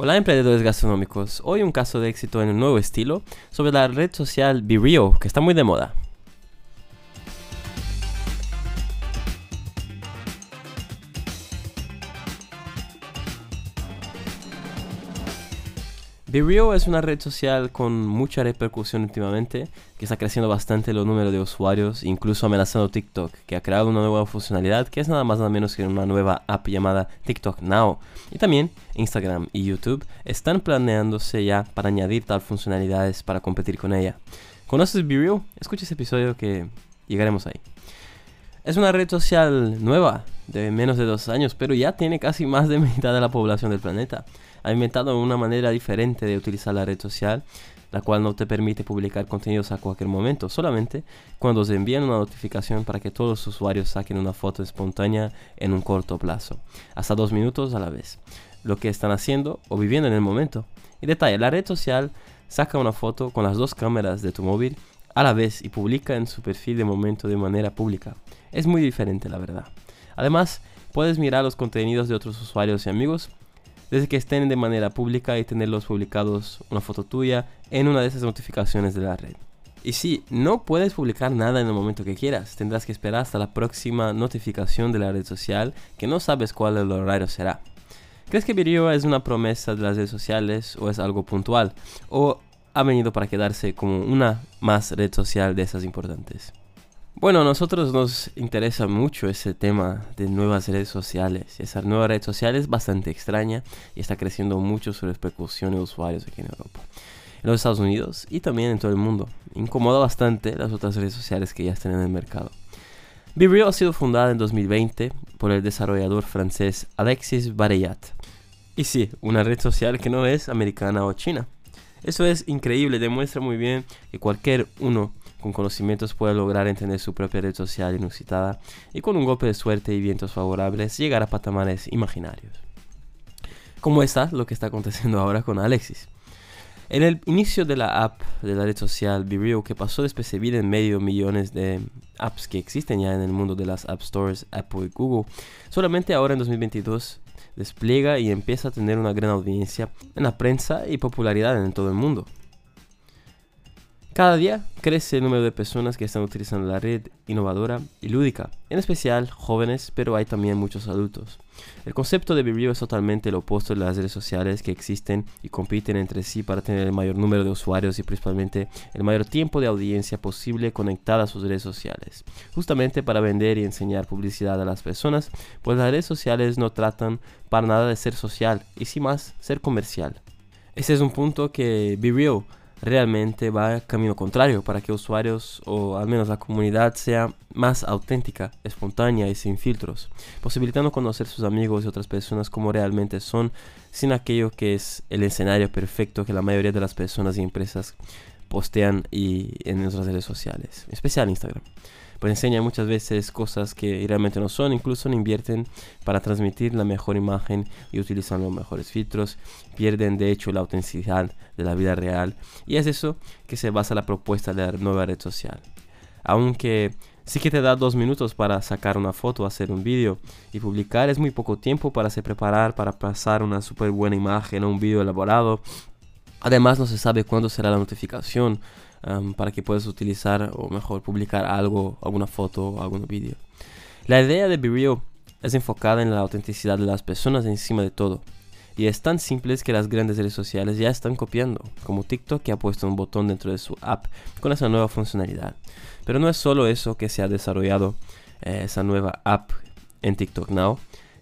Hola emprendedores gastronómicos, hoy un caso de éxito en un nuevo estilo sobre la red social BeReal, que está muy de moda. BeReal es una red social con mucha repercusión últimamente, que está creciendo bastante los números de usuarios, incluso amenazando TikTok, que ha creado una nueva funcionalidad que es nada más nada menos que una nueva app llamada TikTok Now. Y también Instagram y YouTube están planeándose ya para añadir tal funcionalidades para competir con ella. ¿Conoces BeReal? Escucha ese episodio que llegaremos ahí. Es una red social nueva, de menos de dos años, pero ya tiene casi más de mitad de la población del planeta ha inventado una manera diferente de utilizar la red social, la cual no te permite publicar contenidos a cualquier momento, solamente cuando se envían una notificación para que todos los usuarios saquen una foto espontánea en un corto plazo, hasta dos minutos a la vez, lo que están haciendo o viviendo en el momento. Y detalle, la red social saca una foto con las dos cámaras de tu móvil a la vez y publica en su perfil de momento de manera pública. Es muy diferente, la verdad. Además, puedes mirar los contenidos de otros usuarios y amigos desde que estén de manera pública y tenerlos publicados una foto tuya en una de esas notificaciones de la red. Y si no puedes publicar nada en el momento que quieras, tendrás que esperar hasta la próxima notificación de la red social que no sabes cuál el horario será. ¿Crees que Video es una promesa de las redes sociales o es algo puntual? ¿O ha venido para quedarse como una más red social de esas importantes? Bueno, a nosotros nos interesa mucho ese tema de nuevas redes sociales. Esa nueva red social es bastante extraña y está creciendo mucho su repercusión de usuarios aquí en Europa, en los Estados Unidos y también en todo el mundo. Incomoda bastante las otras redes sociales que ya están en el mercado. BeReal ha sido fundada en 2020 por el desarrollador francés Alexis Barayat. Y sí, una red social que no es americana o china. Eso es increíble, demuestra muy bien que cualquier uno con conocimientos puede lograr entender su propia red social inusitada y con un golpe de suerte y vientos favorables llegar a patamares imaginarios. Como está lo que está aconteciendo ahora con Alexis. En el inicio de la app de la red social BeReal, que pasó despercibida en medio millones de apps que existen ya en el mundo de las App Stores, Apple y Google, solamente ahora en 2022 despliega y empieza a tener una gran audiencia en la prensa y popularidad en todo el mundo. Cada día crece el número de personas que están utilizando la red innovadora y lúdica, en especial jóvenes, pero hay también muchos adultos. El concepto de BeReal es totalmente lo opuesto de las redes sociales que existen y compiten entre sí para tener el mayor número de usuarios y principalmente el mayor tiempo de audiencia posible conectada a sus redes sociales, justamente para vender y enseñar publicidad a las personas, pues las redes sociales no tratan para nada de ser social y sin más ser comercial. Ese es un punto que BeReal realmente va camino contrario para que usuarios o al menos la comunidad sea más auténtica, espontánea y sin filtros, posibilitando conocer sus amigos y otras personas como realmente son, sin aquello que es el escenario perfecto que la mayoría de las personas y empresas postean y en nuestras redes sociales, en especial Instagram pues enseña muchas veces cosas que realmente no son, incluso invierten para transmitir la mejor imagen y utilizan los mejores filtros, pierden de hecho la autenticidad de la vida real y es eso que se basa la propuesta de la nueva red social. Aunque sí que te da dos minutos para sacar una foto, hacer un vídeo y publicar, es muy poco tiempo para se preparar, para pasar una súper buena imagen o un vídeo elaborado. Además no se sabe cuándo será la notificación para que puedas utilizar o mejor publicar algo, alguna foto o algún vídeo. La idea de BeReal es enfocada en la autenticidad de las personas encima de todo. Y es tan simple que las grandes redes sociales ya están copiando, como TikTok que ha puesto un botón dentro de su app con esa nueva funcionalidad. Pero no es solo eso que se ha desarrollado eh, esa nueva app en TikTok Now,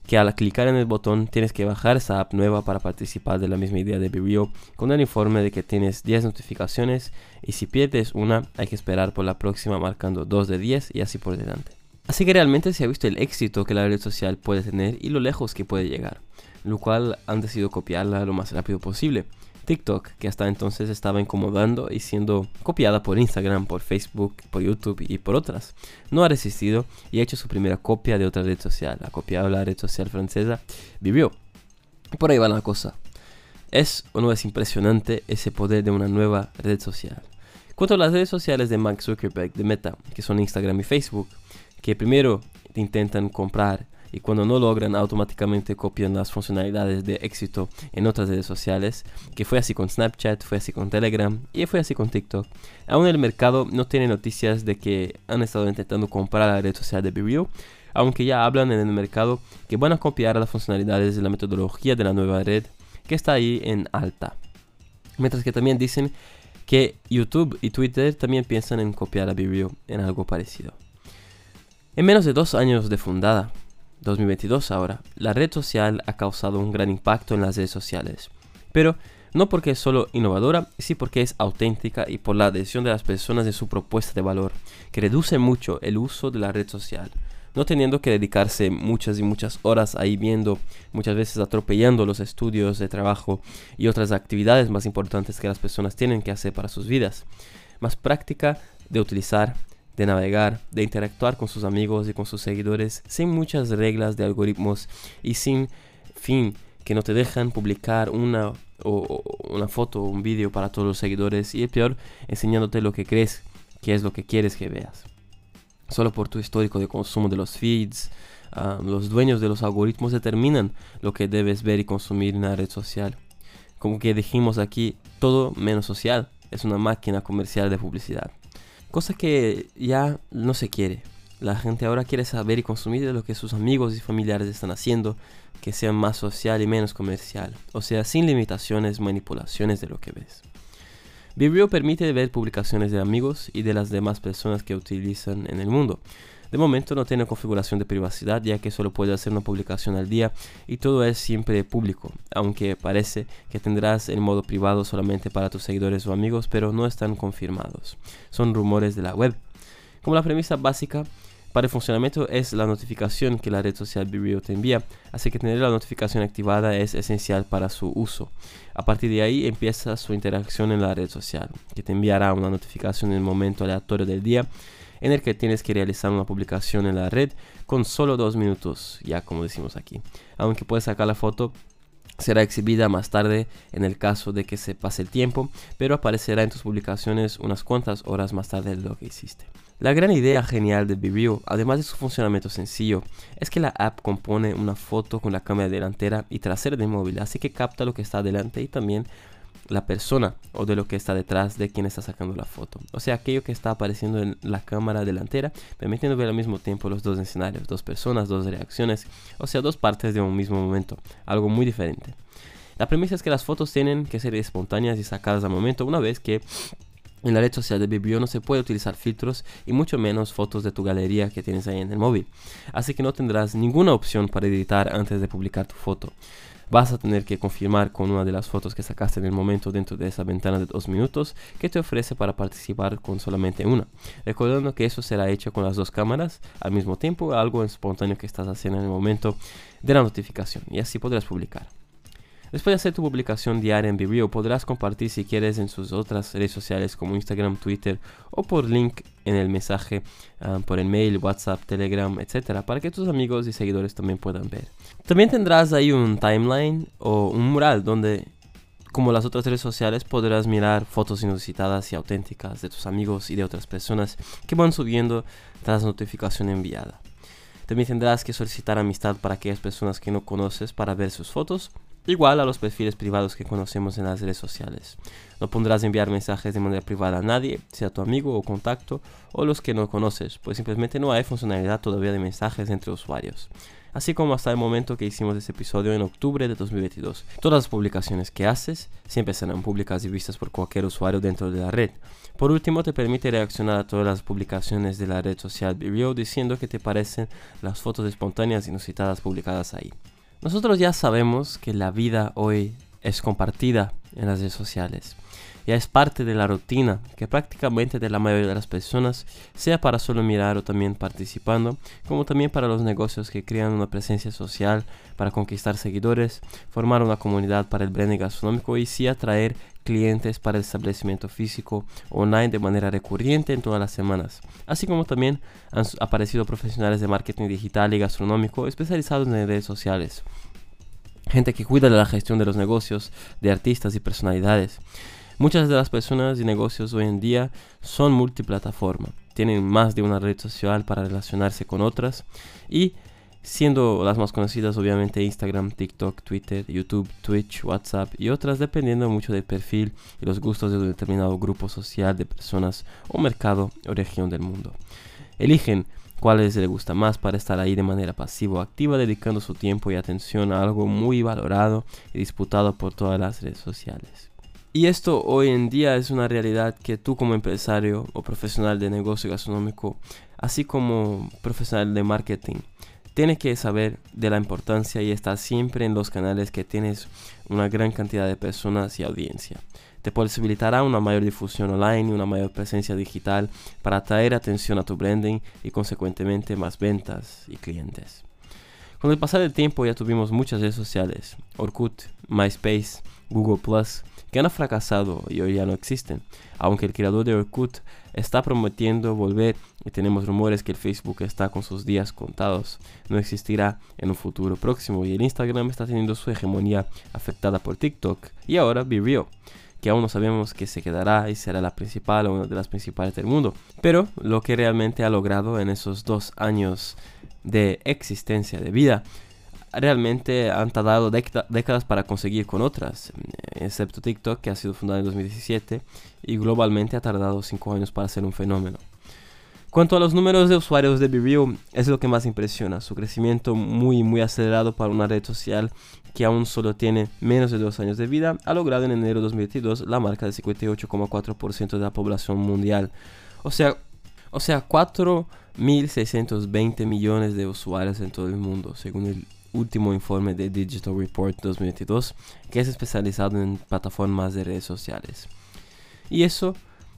que al clicar en el botón tienes que bajar esa app nueva para participar de la misma idea de BeReal con el informe de que tienes 10 notificaciones y si pierdes una hay que esperar por la próxima marcando 2 de 10 y así por delante. Así que realmente se ha visto el éxito que la red social puede tener y lo lejos que puede llegar, lo cual han decidido copiarla lo más rápido posible. TikTok, que hasta entonces estaba incomodando y siendo copiada por Instagram, por Facebook, por YouTube y por otras. No ha resistido y ha hecho su primera copia de otra red social. Ha copiado la red social francesa, vivió. Por ahí va la cosa. ¿Es o no es impresionante ese poder de una nueva red social? Cuanto a las redes sociales de Mark Zuckerberg de Meta, que son Instagram y Facebook, que primero intentan comprar y cuando no logran automáticamente copian las funcionalidades de éxito en otras redes sociales, que fue así con Snapchat, fue así con Telegram y fue así con TikTok. Aún el mercado no tiene noticias de que han estado intentando comprar la red social de BeReal, aunque ya hablan en el mercado que van a copiar las funcionalidades de la metodología de la nueva red que está ahí en alta. Mientras que también dicen que YouTube y Twitter también piensan en copiar a BeReal en algo parecido. En menos de dos años de fundada, 2022 ahora, la red social ha causado un gran impacto en las redes sociales. Pero no porque es solo innovadora, sí porque es auténtica y por la adhesión de las personas de su propuesta de valor, que reduce mucho el uso de la red social no teniendo que dedicarse muchas y muchas horas ahí viendo, muchas veces atropellando los estudios de trabajo y otras actividades más importantes que las personas tienen que hacer para sus vidas. Más práctica de utilizar, de navegar, de interactuar con sus amigos y con sus seguidores sin muchas reglas de algoritmos y sin fin que no te dejan publicar una, o, una foto o un vídeo para todos los seguidores y el peor, enseñándote lo que crees que es lo que quieres que veas solo por tu histórico de consumo de los feeds. Ah, los dueños de los algoritmos determinan lo que debes ver y consumir en la red social. Como que dijimos aquí, todo menos social es una máquina comercial de publicidad. Cosa que ya no se quiere. La gente ahora quiere saber y consumir de lo que sus amigos y familiares están haciendo, que sea más social y menos comercial. O sea, sin limitaciones, manipulaciones de lo que ves. Vibrio permite ver publicaciones de amigos y de las demás personas que utilizan en el mundo. De momento no tiene configuración de privacidad ya que solo puede hacer una publicación al día y todo es siempre público, aunque parece que tendrás el modo privado solamente para tus seguidores o amigos, pero no están confirmados. Son rumores de la web. Como la premisa básica, para el funcionamiento es la notificación que la red social Vibrio te envía, así que tener la notificación activada es esencial para su uso. A partir de ahí empieza su interacción en la red social, que te enviará una notificación en el momento aleatorio del día en el que tienes que realizar una publicación en la red con solo dos minutos, ya como decimos aquí. Aunque puedes sacar la foto será exhibida más tarde en el caso de que se pase el tiempo, pero aparecerá en tus publicaciones unas cuantas horas más tarde de lo que hiciste. La gran idea genial de BeReal, además de su funcionamiento sencillo, es que la app compone una foto con la cámara delantera y trasera del móvil, así que capta lo que está delante y también la persona o de lo que está detrás de quien está sacando la foto. O sea, aquello que está apareciendo en la cámara delantera, permitiendo ver al mismo tiempo los dos escenarios, dos personas, dos reacciones, o sea, dos partes de un mismo momento, algo muy diferente. La premisa es que las fotos tienen que ser espontáneas y sacadas al momento, una vez que en la red social de Vibrio no se puede utilizar filtros y mucho menos fotos de tu galería que tienes ahí en el móvil. Así que no tendrás ninguna opción para editar antes de publicar tu foto. Vas a tener que confirmar con una de las fotos que sacaste en el momento dentro de esa ventana de dos minutos que te ofrece para participar con solamente una. Recordando que eso será hecho con las dos cámaras al mismo tiempo, algo espontáneo que estás haciendo en el momento de la notificación y así podrás publicar. Después de hacer tu publicación diaria en Vibrio, podrás compartir si quieres en sus otras redes sociales como Instagram, Twitter o por link en el mensaje, ah, por el mail, WhatsApp, Telegram, etcétera, para que tus amigos y seguidores también puedan ver. También tendrás ahí un timeline o un mural donde como las otras redes sociales podrás mirar fotos inusitadas y auténticas de tus amigos y de otras personas que van subiendo tras notificación enviada. También tendrás que solicitar amistad para aquellas personas que no conoces para ver sus fotos igual a los perfiles privados que conocemos en las redes sociales. No pondrás enviar mensajes de manera privada a nadie, sea tu amigo o contacto o los que no conoces, pues simplemente no hay funcionalidad todavía de mensajes entre usuarios. Así como hasta el momento que hicimos este episodio en octubre de 2022. Todas las publicaciones que haces siempre serán públicas y vistas por cualquier usuario dentro de la red. Por último, te permite reaccionar a todas las publicaciones de la red social Vimeo diciendo que te parecen las fotos espontáneas inusitadas publicadas ahí. Nosotros ya sabemos que la vida hoy es compartida en las redes sociales. Ya es parte de la rutina que prácticamente de la mayoría de las personas, sea para solo mirar o también participando, como también para los negocios que crean una presencia social para conquistar seguidores, formar una comunidad para el branding gastronómico y sí atraer clientes para el establecimiento físico online de manera recurrente en todas las semanas, así como también han aparecido profesionales de marketing digital y gastronómico especializados en redes sociales, gente que cuida de la gestión de los negocios, de artistas y personalidades. Muchas de las personas y negocios hoy en día son multiplataforma, tienen más de una red social para relacionarse con otras y siendo las más conocidas obviamente Instagram, TikTok, Twitter, YouTube, Twitch, WhatsApp y otras dependiendo mucho del perfil y los gustos de un determinado grupo social de personas o mercado o región del mundo. Eligen cuáles les gusta más para estar ahí de manera pasiva o activa dedicando su tiempo y atención a algo muy valorado y disputado por todas las redes sociales. Y esto hoy en día es una realidad que tú como empresario o profesional de negocio gastronómico, así como profesional de marketing, tienes que saber de la importancia y estar siempre en los canales que tienes una gran cantidad de personas y audiencia. Te posibilitará una mayor difusión online y una mayor presencia digital para atraer atención a tu branding y consecuentemente más ventas y clientes. Con el pasar del tiempo ya tuvimos muchas redes sociales, Orkut, MySpace, Google ⁇ que han fracasado y hoy ya no existen, aunque el creador de Orkut está prometiendo volver y tenemos rumores que el Facebook está con sus días contados, no existirá en un futuro próximo y el Instagram está teniendo su hegemonía afectada por TikTok y ahora Be que aún no sabemos que se quedará y será la principal o una de las principales del mundo. Pero lo que realmente ha logrado en esos dos años de existencia de vida realmente han tardado décadas para conseguir con otras, excepto TikTok que ha sido fundada en 2017 y globalmente ha tardado 5 años para ser un fenómeno. Cuanto a los números de usuarios de BeReal, es lo que más impresiona, su crecimiento muy muy acelerado para una red social que aún solo tiene menos de dos años de vida, ha logrado en enero de 2022 la marca del 58,4% de la población mundial. O sea, o sea 4.620 millones de usuarios en todo el mundo, según el último informe de Digital Report 2022, que es especializado en plataformas de redes sociales. Y eso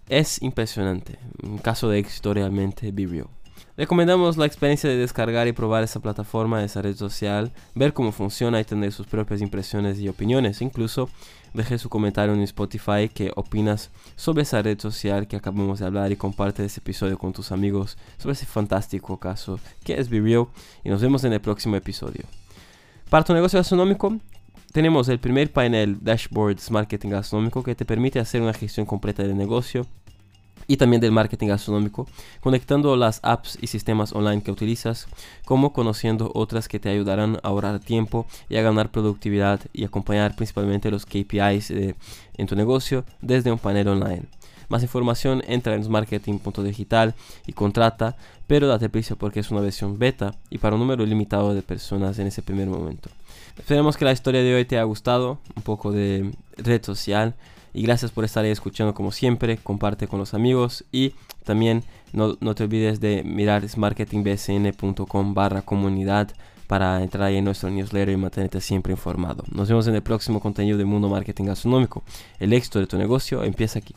es impresionante, un caso de éxito realmente vivió. Recomendamos la experiencia de descargar y probar esa plataforma, esa red social, ver cómo funciona y tener sus propias impresiones y opiniones. Incluso deje su comentario en Spotify que opinas sobre esa red social que acabamos de hablar y comparte este episodio con tus amigos sobre ese fantástico caso que es Vivio y nos vemos en el próximo episodio. Para tu negocio gastronómico, tenemos el primer panel Dashboards Marketing Gastronómico que te permite hacer una gestión completa del negocio y también del marketing gastronómico, conectando las apps y sistemas online que utilizas, como conociendo otras que te ayudarán a ahorrar tiempo y a ganar productividad y acompañar principalmente los KPIs en tu negocio desde un panel online. Más información entra en marketing.digital y contrata, pero date prisa porque es una versión beta y para un número limitado de personas en ese primer momento. Esperemos que la historia de hoy te haya gustado, un poco de red social. Y gracias por estar ahí escuchando como siempre. Comparte con los amigos y también no, no te olvides de mirar marketingbsn.com barra comunidad para entrar ahí en nuestro newsletter y mantenerte siempre informado. Nos vemos en el próximo contenido de Mundo Marketing Gastronómico. El éxito de tu negocio empieza aquí.